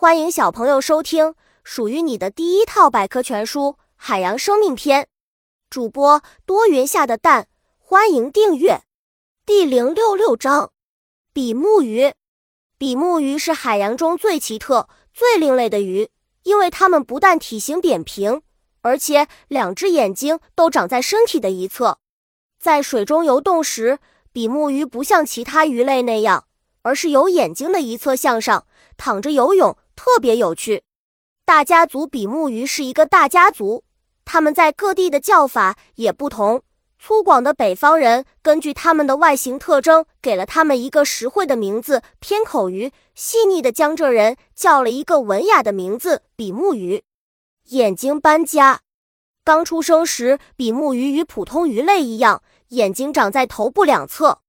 欢迎小朋友收听属于你的第一套百科全书《海洋生命篇》。主播多云下的蛋，欢迎订阅。第零六六章：比目鱼。比目鱼是海洋中最奇特、最另类的鱼，因为它们不但体型扁平，而且两只眼睛都长在身体的一侧。在水中游动时，比目鱼不像其他鱼类那样，而是由眼睛的一侧向上躺着游泳。特别有趣，大家族比目鱼是一个大家族，它们在各地的叫法也不同。粗犷的北方人根据它们的外形特征，给了它们一个实惠的名字——偏口鱼；细腻的江浙人叫了一个文雅的名字——比目鱼。眼睛搬家，刚出生时，比目鱼与普通鱼类一样，眼睛长在头部两侧。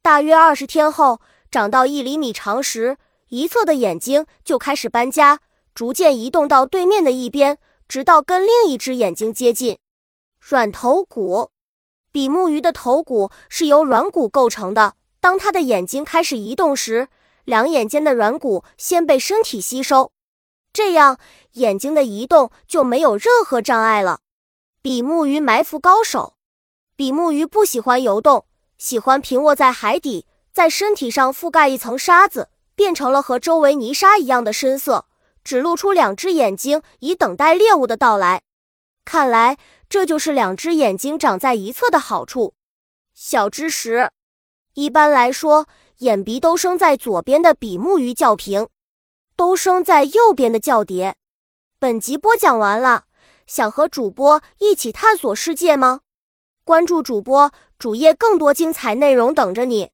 大约二十天后，长到一厘米长时。一侧的眼睛就开始搬家，逐渐移动到对面的一边，直到跟另一只眼睛接近。软头骨，比目鱼的头骨是由软骨构成的。当它的眼睛开始移动时，两眼间的软骨先被身体吸收，这样眼睛的移动就没有任何障碍了。比目鱼埋伏高手，比目鱼不喜欢游动，喜欢平卧在海底，在身体上覆盖一层沙子。变成了和周围泥沙一样的深色，只露出两只眼睛，以等待猎物的到来。看来这就是两只眼睛长在一侧的好处。小知识：一般来说，眼鼻都生在左边的比目鱼较平，都生在右边的较蝶。本集播讲完了，想和主播一起探索世界吗？关注主播主页，更多精彩内容等着你。